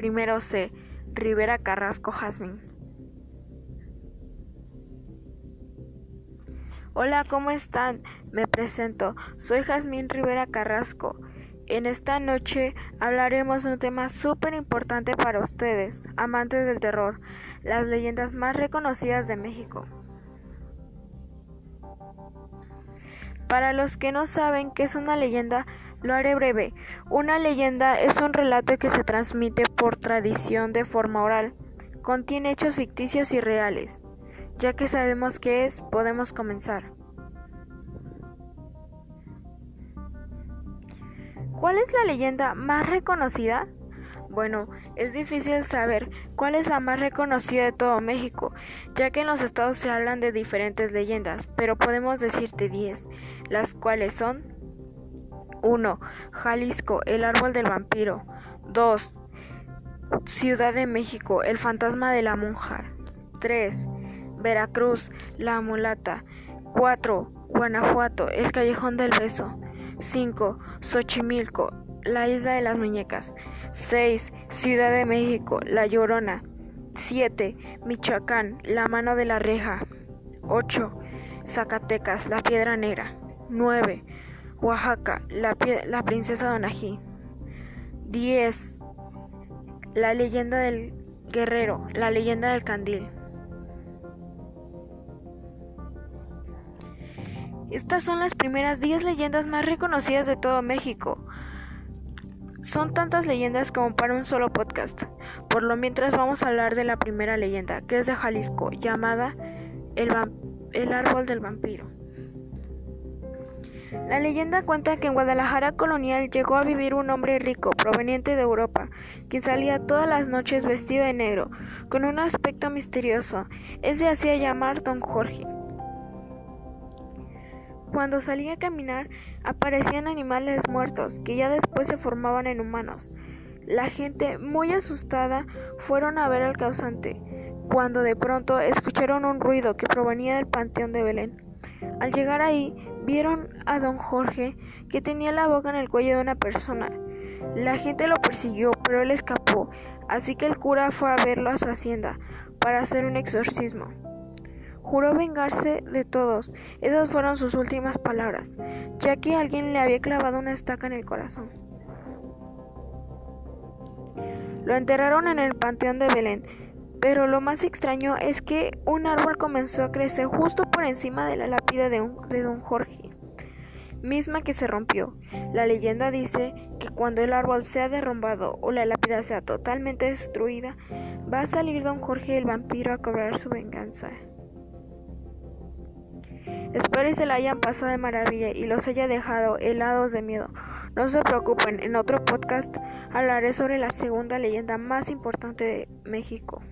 Primero C. Rivera Carrasco Jazmín. Hola, ¿cómo están? Me presento. Soy Jazmín Rivera Carrasco. En esta noche hablaremos de un tema súper importante para ustedes, amantes del terror, las leyendas más reconocidas de México. Para los que no saben qué es una leyenda, lo haré breve. Una leyenda es un relato que se transmite por tradición de forma oral. Contiene hechos ficticios y reales. Ya que sabemos qué es, podemos comenzar. ¿Cuál es la leyenda más reconocida? Bueno, es difícil saber cuál es la más reconocida de todo México, ya que en los estados se hablan de diferentes leyendas, pero podemos decirte 10, las cuales son 1. Jalisco, el árbol del vampiro. 2. Ciudad de México, el fantasma de la monja. 3. Veracruz, la mulata. 4. Guanajuato, el callejón del beso. 5. Xochimilco, la isla de las muñecas. 6. Ciudad de México, la llorona. 7. Michoacán, la mano de la reja. 8. Zacatecas, la piedra negra. 9. Oaxaca, la, la princesa Donají. 10. La leyenda del guerrero, la leyenda del candil. Estas son las primeras 10 leyendas más reconocidas de todo México. Son tantas leyendas como para un solo podcast. Por lo mientras vamos a hablar de la primera leyenda, que es de Jalisco, llamada el, el árbol del vampiro. La leyenda cuenta que en Guadalajara colonial llegó a vivir un hombre rico proveniente de Europa, quien salía todas las noches vestido de negro, con un aspecto misterioso. Él se hacía llamar Don Jorge. Cuando salía a caminar aparecían animales muertos que ya después se formaban en humanos. La gente, muy asustada, fueron a ver al causante, cuando de pronto escucharon un ruido que provenía del panteón de Belén. Al llegar ahí, vieron a don Jorge que tenía la boca en el cuello de una persona. La gente lo persiguió, pero él escapó, así que el cura fue a verlo a su hacienda para hacer un exorcismo. Juró vengarse de todos. Esas fueron sus últimas palabras, ya que alguien le había clavado una estaca en el corazón. Lo enterraron en el Panteón de Belén, pero lo más extraño es que un árbol comenzó a crecer justo por encima de la lápida de, de don Jorge, misma que se rompió. La leyenda dice que cuando el árbol sea derrumbado o la lápida sea totalmente destruida, va a salir don Jorge el vampiro a cobrar su venganza. Espero y se la hayan pasado de maravilla y los haya dejado helados de miedo. No se preocupen, en otro podcast hablaré sobre la segunda leyenda más importante de México.